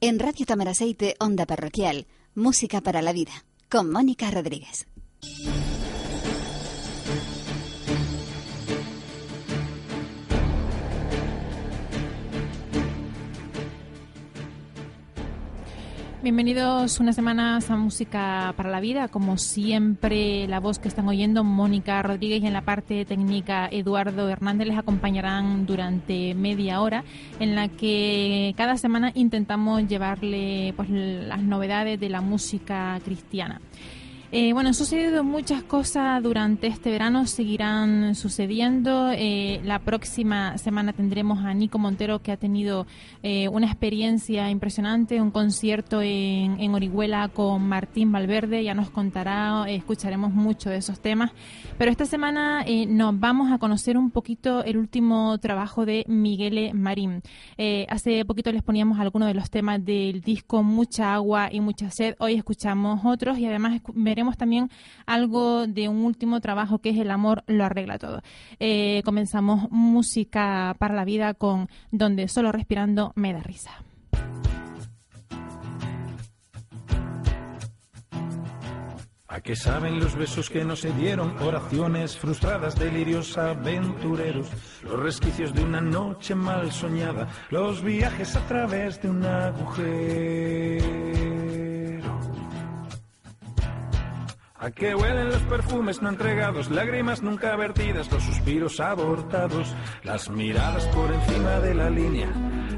En Radio Tamaraceite, Onda Parroquial, Música para la Vida, con Mónica Rodríguez. Bienvenidos una semana a Música para la Vida. Como siempre, la voz que están oyendo, Mónica Rodríguez, y en la parte técnica, Eduardo Hernández, les acompañarán durante media hora, en la que cada semana intentamos llevarle pues, las novedades de la música cristiana. Eh, bueno, han sucedido muchas cosas durante este verano, seguirán sucediendo. Eh, la próxima semana tendremos a Nico Montero que ha tenido eh, una experiencia impresionante, un concierto en, en, Orihuela con Martín Valverde, ya nos contará, escucharemos mucho de esos temas. Pero esta semana nos vamos a conocer un poquito el último trabajo de Miguel Marín. hace poquito les poníamos algunos de los temas del disco Mucha agua y mucha sed, hoy escuchamos otros y además veremos también algo de un último trabajo que es El amor lo arregla todo. Eh, comenzamos música para la vida con Donde solo respirando me da risa. ¿A qué saben los besos que no se dieron? Oraciones frustradas, delirios aventureros, los resquicios de una noche mal soñada, los viajes a través de un agujero. ¿A qué huelen los perfumes no entregados, lágrimas nunca vertidas, los suspiros abortados, las miradas por encima de la línea,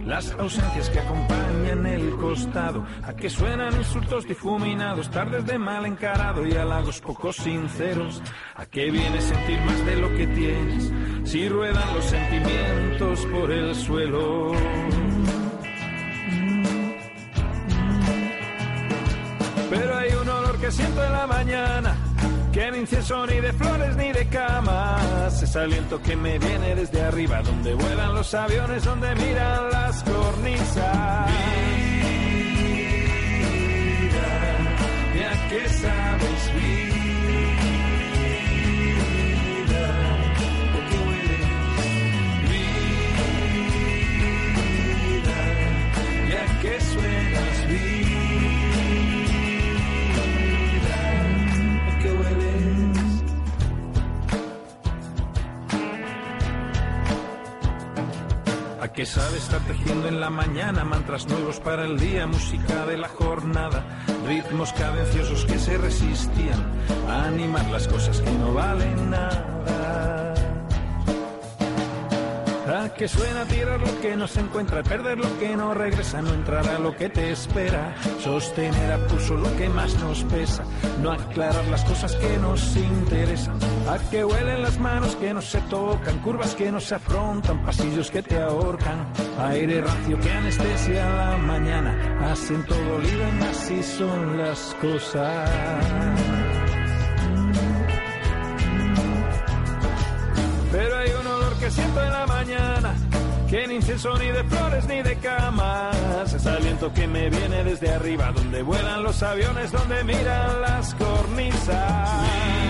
las ausencias que acompañan el costado? ¿A qué suenan insultos difuminados, tardes de mal encarado y halagos poco sinceros? ¿A qué viene sentir más de lo que tienes si ruedan los sentimientos por el suelo? Siento en la mañana, que ni incienso ni de flores ni de camas. Es aliento que me viene desde arriba, donde vuelan los aviones, donde miran las cornisas. Vida, ya que sabes vida, ¿A qué sabe estar tejiendo en la mañana mantras nuevos para el día, música de la jornada, ritmos cadenciosos que se resistían animar las cosas que no valen nada? ¿A qué suena tirar lo que no se encuentra, perder lo que no regresa, no entrar a lo que te espera, sostener a pulso lo que más nos pesa, no aclarar las cosas que nos interesan, a que huelen las manos que no se tocan, curvas que no se afrontan, pasillos que te ahorcan, aire rancio que anestesia la mañana, hacen todo lío y así son las cosas. Pero hay un olor que siento en la mañana, que ni incienso ni de flores ni de camas. Es aliento que me viene desde arriba, donde vuelan los aviones, donde miran las cornisas.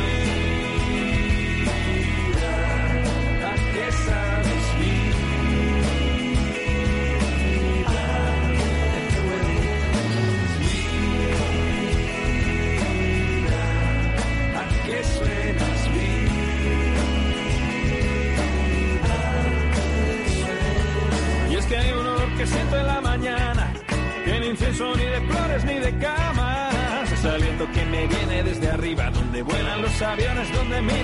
Aviones, donde miran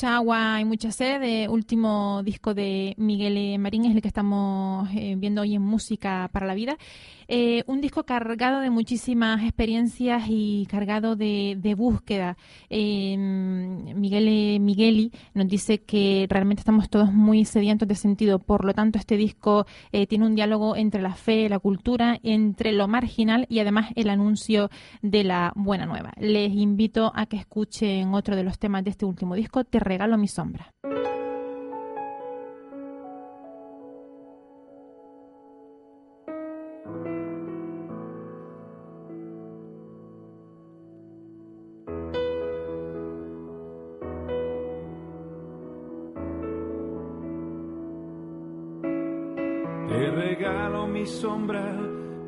Mucha agua y mucha sed, eh, último disco de Miguel Marín es el que estamos eh, viendo hoy en Música para la Vida. Eh, un disco cargado de muchísimas experiencias y cargado de, búsqueda. Eh, Miguel Migueli nos dice que realmente estamos todos muy sedientos de sentido. Por lo tanto, este disco eh, tiene un diálogo entre la fe, la cultura, entre lo marginal y además el anuncio de la buena nueva. Les invito a que escuchen otro de los temas de este último disco, Te regalo mi sombra. Te regalo mi sombra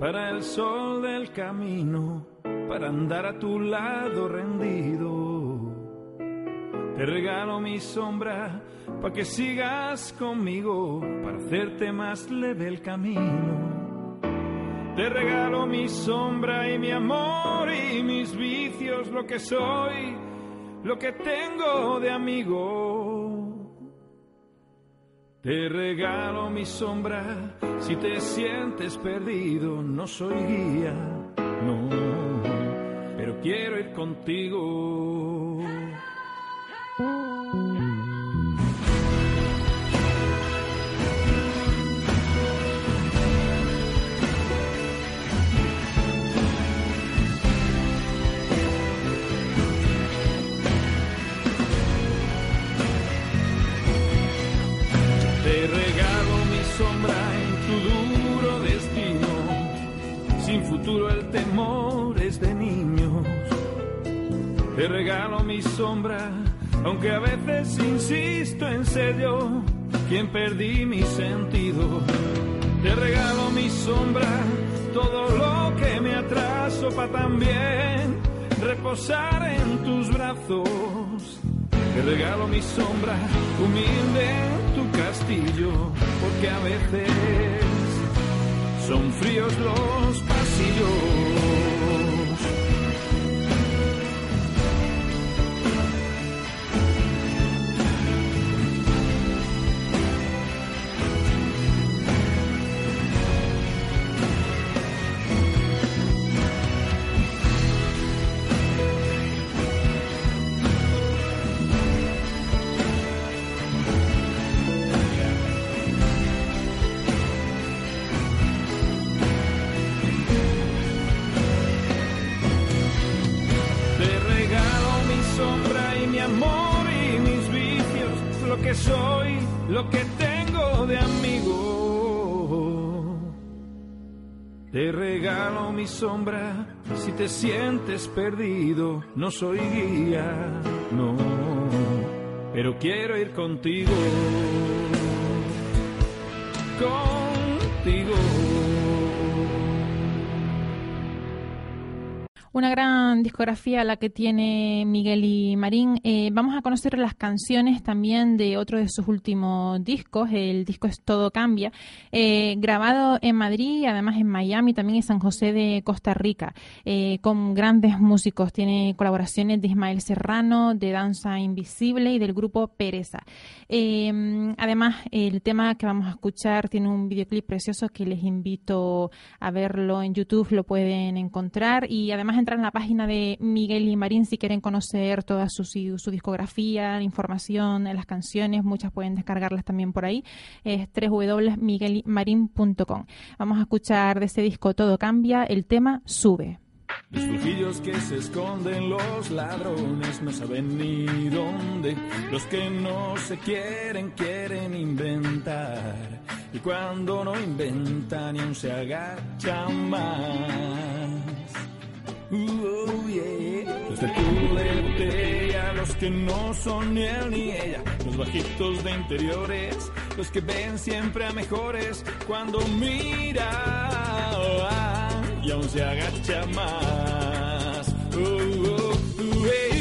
para el sol del camino, para andar a tu lado rendido. Te regalo mi sombra para que sigas conmigo, para hacerte más leve el camino. Te regalo mi sombra y mi amor y mis vicios, lo que soy, lo que tengo de amigo. Te regalo mi sombra si te sientes perdido, no soy guía, no, pero quiero ir contigo. Te regalo mi sombra aunque a veces insisto en ser yo quien perdí mi sentido. Te regalo mi sombra, todo lo que me atraso para también reposar en tus brazos. Te regalo mi sombra, humilde en tu castillo, porque a veces son fríos los pasillos. Soy, lo que tengo de amigo. Te regalo mi sombra si te sientes perdido, no soy guía, no, pero quiero ir contigo, contigo. Una gran discografía la que tiene Miguel y Marín. Eh, vamos a conocer las canciones también de otro de sus últimos discos. El disco es Todo Cambia, eh, grabado en Madrid además en Miami, también en San José de Costa Rica, eh, con grandes músicos. Tiene colaboraciones de Ismael Serrano, de Danza Invisible y del grupo Pereza. Eh, además, el tema que vamos a escuchar tiene un videoclip precioso que les invito a verlo en YouTube, lo pueden encontrar y además entrar en la página de Miguel y Marín si quieren conocer toda su, su discografía, información, las canciones, muchas pueden descargarlas también por ahí, es www.miguelimarin.com. Vamos a escuchar de ese disco Todo Cambia, el tema Sube. Los flujillos que se esconden, los ladrones no saben ni dónde. Los que no se quieren, quieren inventar. Y cuando no inventan, ni aún se agachan más. Uh, oh, yeah. Los de culo de botella, los que no son ni él ni ella. Los bajitos de interiores, los que ven siempre a mejores. Cuando mira y aún se agacha más. Uh, uh, uh.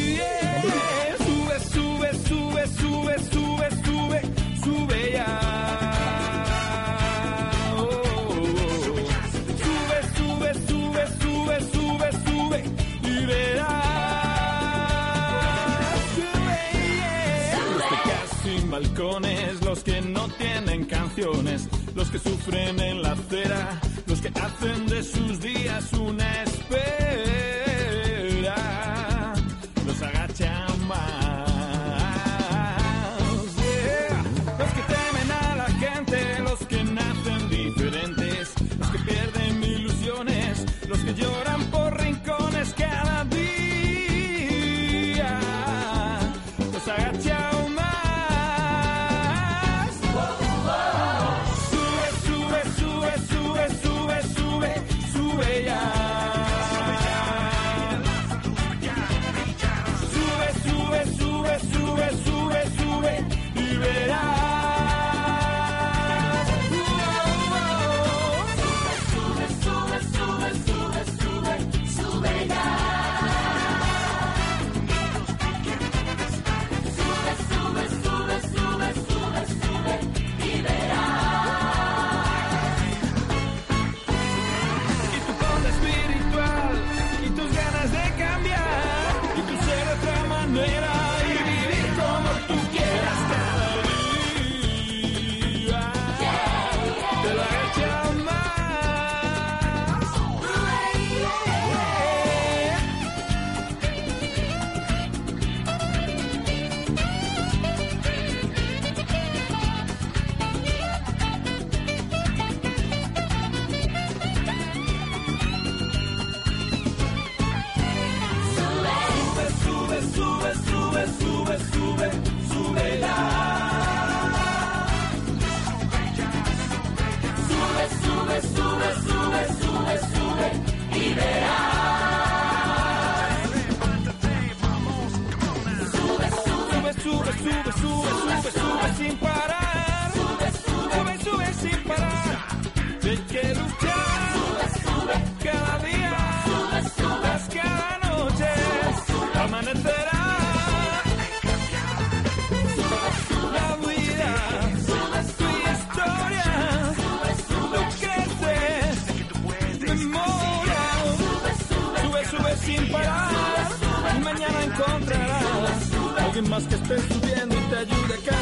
Subiendo y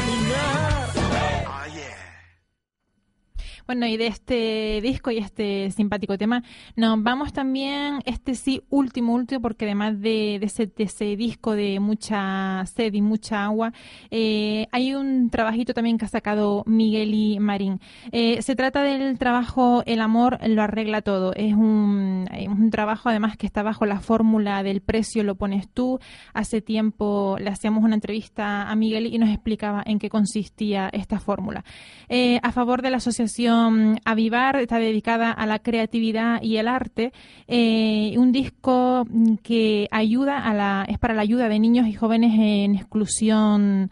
Bueno, y de este disco y este simpático tema, nos vamos también, este sí, último, último, porque además de, ese, disco de mucha sed y mucha agua, eh, hay un trabajito también que ha sacado Miguel y Marín. Eh, se trata del trabajo El amor lo arregla todo. Es un, es un trabajo además que está bajo la fórmula del precio lo pones tú. Hace tiempo le hacíamos una entrevista a Miguel y nos explicaba en qué consistía esta fórmula. Eh, a favor de la asociación Avivar, está dedicada a la creatividad y el arte. Eh, un disco que ayuda a la, es para la ayuda de niños y jóvenes en exclusión.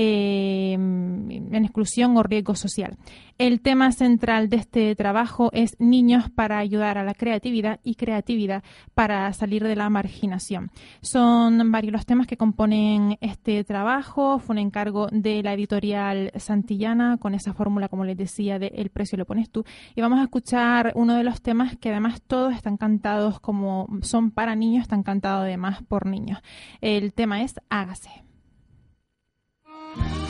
Eh, en exclusión o riesgo social. El tema central de este trabajo es niños para ayudar a la creatividad y creatividad para salir de la marginación. Son varios los temas que componen este trabajo. Fue un encargo de la editorial Santillana con esa fórmula, como les decía, de El precio lo pones tú. Y vamos a escuchar uno de los temas que además todos están cantados como son para niños, están cantados además por niños. El tema es Hágase. thank you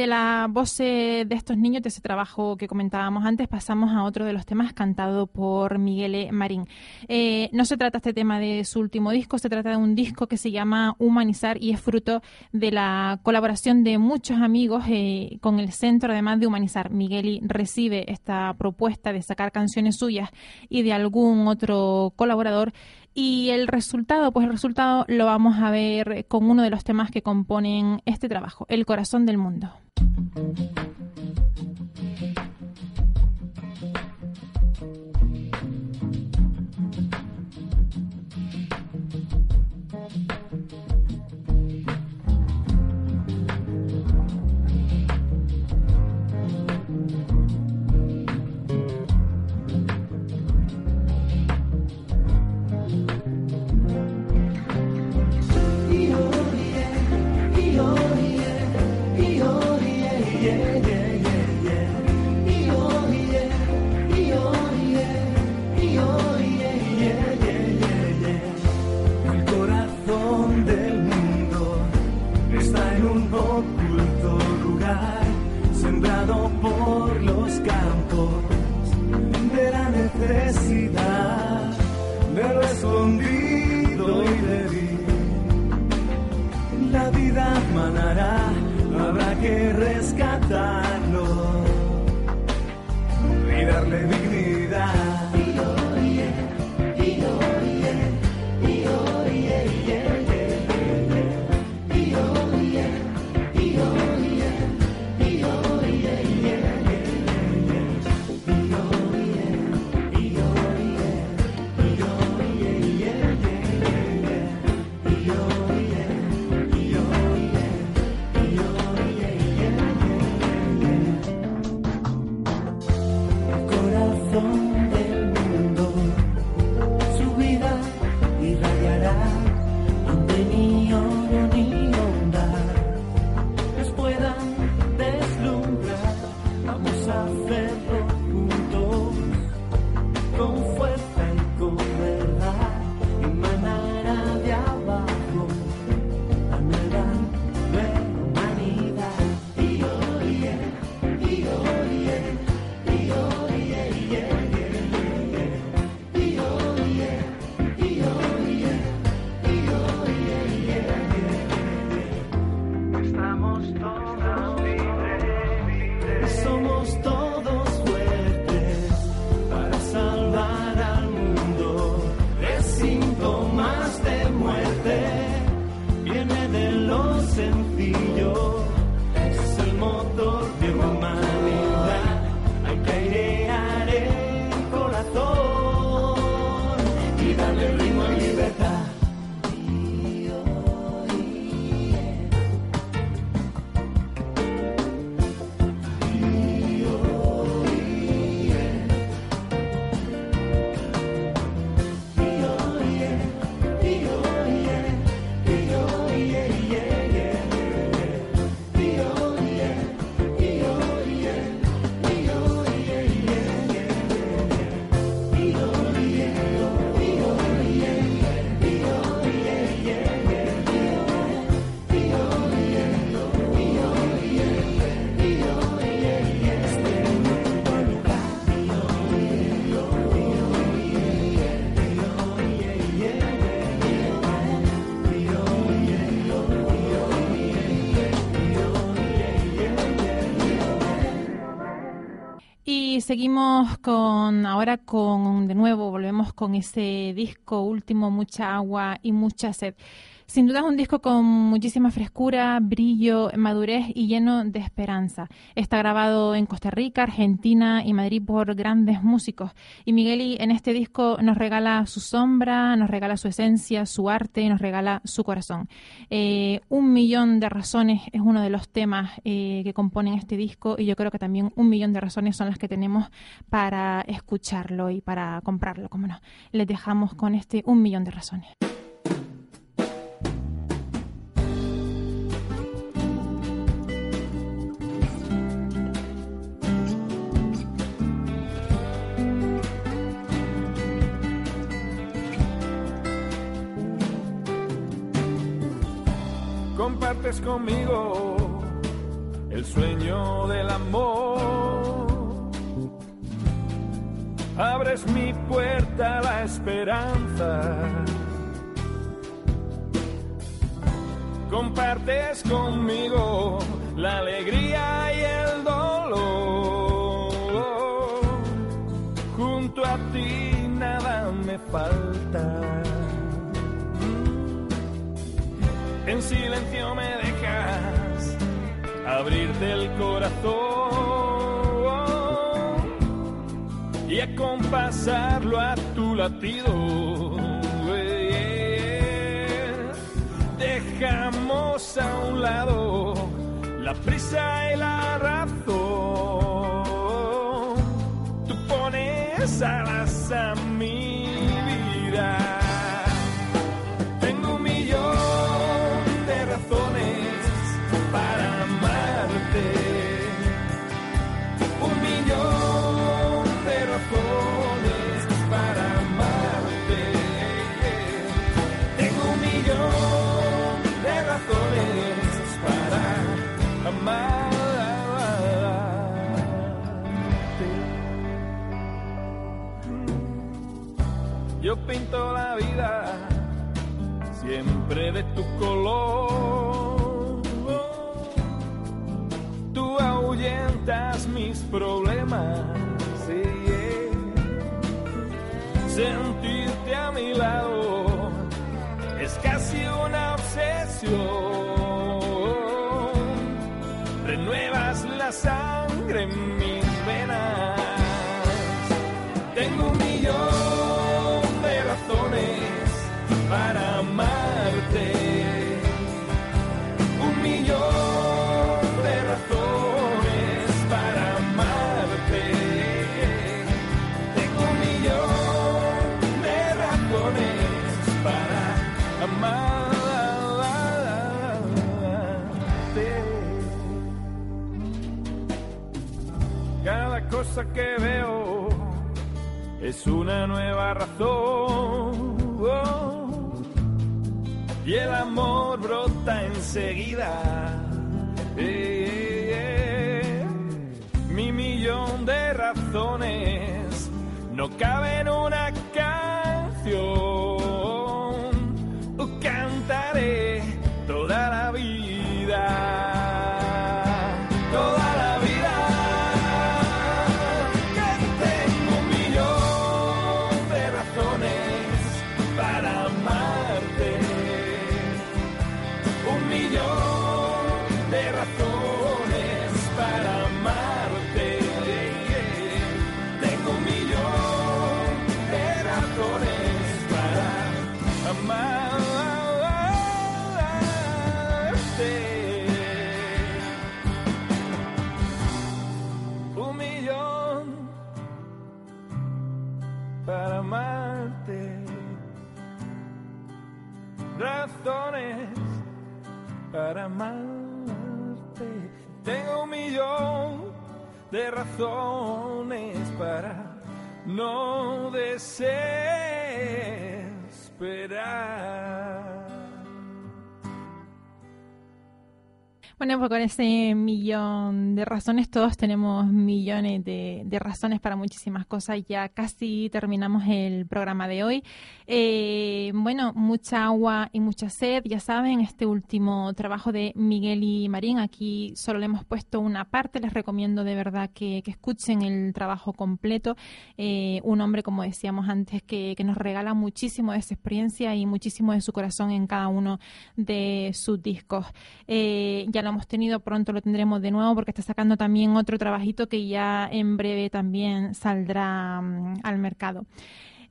de la voz de estos niños, de ese trabajo que comentábamos antes, pasamos a otro de los temas cantado por Miguel Marín. Eh, no se trata este tema de su último disco, se trata de un disco que se llama Humanizar y es fruto de la colaboración de muchos amigos eh, con el Centro, además de Humanizar. Miguel recibe esta propuesta de sacar canciones suyas y de algún otro colaborador y el resultado, pues el resultado lo vamos a ver con uno de los temas que componen este trabajo, El corazón del mundo. Seguimos con ahora con de nuevo volvemos con ese disco último mucha agua y mucha sed. Sin duda es un disco con muchísima frescura, brillo, madurez y lleno de esperanza. Está grabado en Costa Rica, Argentina y Madrid por grandes músicos. Y Migueli en este disco nos regala su sombra, nos regala su esencia, su arte y nos regala su corazón. Eh, un millón de razones es uno de los temas eh, que componen este disco y yo creo que también un millón de razones son las que tenemos para escucharlo y para comprarlo, como no. Les dejamos con este un millón de razones. Compartes conmigo el sueño del amor. Abres mi puerta la esperanza. Compartes conmigo la alegría y el dolor. Junto a ti nada me falta. En silencio me dejas abrirte el corazón y acompasarlo a tu latido. Dejamos a un lado la prisa y la razón. Tú pones a mi que veo es una nueva razón. Y el amor brota enseguida. Eh, eh, eh. Mi millón de razones no cabe en una canción. De razones para no desesperar. Bueno, pues con ese millón de razones, todos tenemos millones de, razones para muchísimas cosas. Ya casi terminamos el programa de hoy. Eh, bueno, mucha agua y mucha sed, ya saben, este último trabajo de Miguel y Marín. Aquí solo le hemos puesto una parte. Les recomiendo de verdad que, escuchen el trabajo completo. Eh, un hombre, como decíamos antes, que, que nos regala muchísimo de su experiencia y muchísimo de su corazón en cada uno de sus discos. Eh, ya lo hemos tenido, pronto lo tendremos de nuevo porque está sacando también otro trabajito que ya en breve también saldrá mm, al mercado.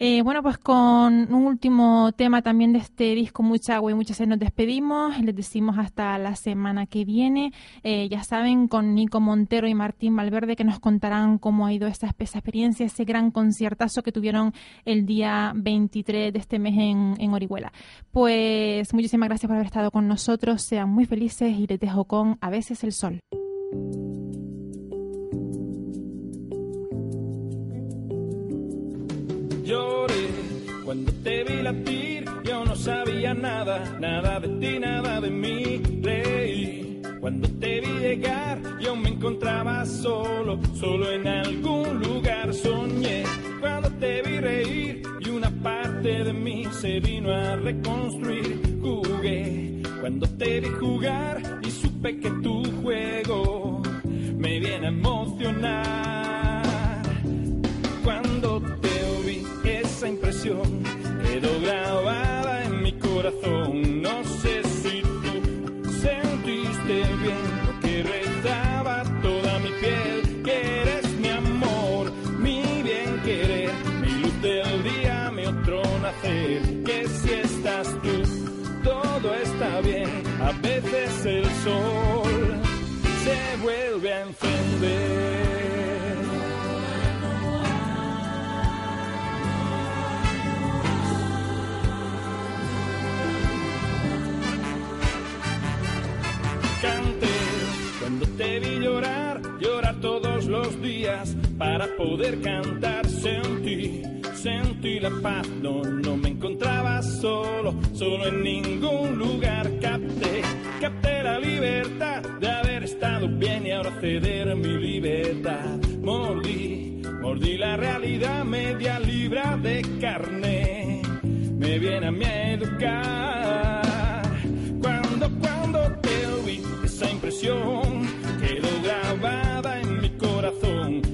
Eh, bueno, pues con un último tema también de este disco, Mucha Agua y Mucha Sed, nos despedimos. Les decimos hasta la semana que viene. Eh, ya saben, con Nico Montero y Martín Valverde, que nos contarán cómo ha ido esa, esa experiencia, ese gran conciertazo que tuvieron el día 23 de este mes en, en Orihuela. Pues muchísimas gracias por haber estado con nosotros. Sean muy felices y les dejo con A veces el sol. Lloré cuando te vi latir, yo no sabía nada, nada de ti, nada de mí. Reí Cuando te vi llegar, yo me encontraba solo, solo en algún lugar soñé. Cuando te vi reír y una parte de mí se vino a reconstruir, jugué. Cuando te vi jugar y supe que tu juego me viene a emocionar. Quedó grabada en mi corazón. No sé si tú sentiste bien lo que rezaba toda mi piel, que eres mi amor, mi bien querer, mi luz del día, mi otro nacer, que si para poder cantar. Sentí, sentí la paz. No, no me encontraba solo, solo en ningún lugar. Capté, capté la libertad de haber estado bien y ahora ceder mi libertad. Mordí, mordí la realidad media libra de carne. Me viene a mi educar. Cuando, cuando te vi, esa impresión quedó grabada en mi corazón.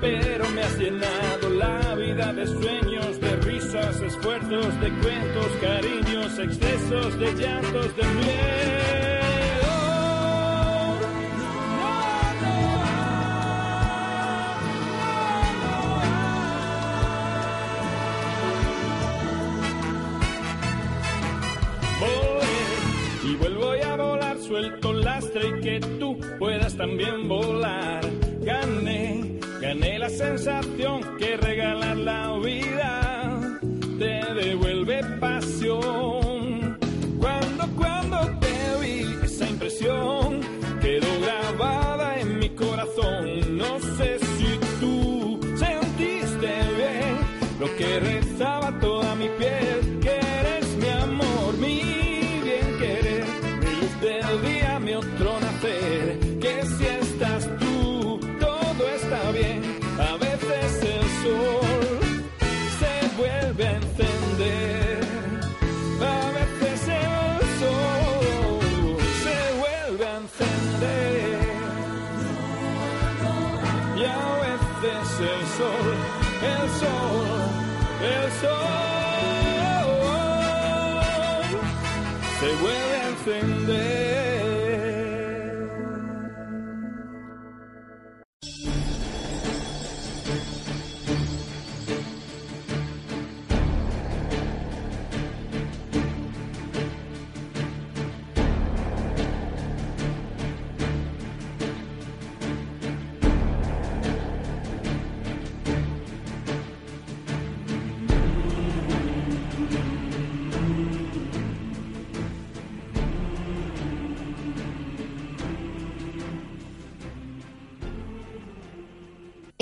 Pero me has llenado la vida de sueños, de risas, esfuerzos, de cuentos, cariños, excesos, de llantos, de miedo. Y vuelvo a volar, suelto el lastre y que tú puedas también volar. Gané, la sensación que regalar la vida te devuelve pasión. El sol, el sol, el sol. Se vuelve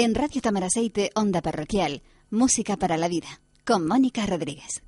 En Radio Tamaraceite, Onda Parroquial, Música para la Vida, con Mónica Rodríguez.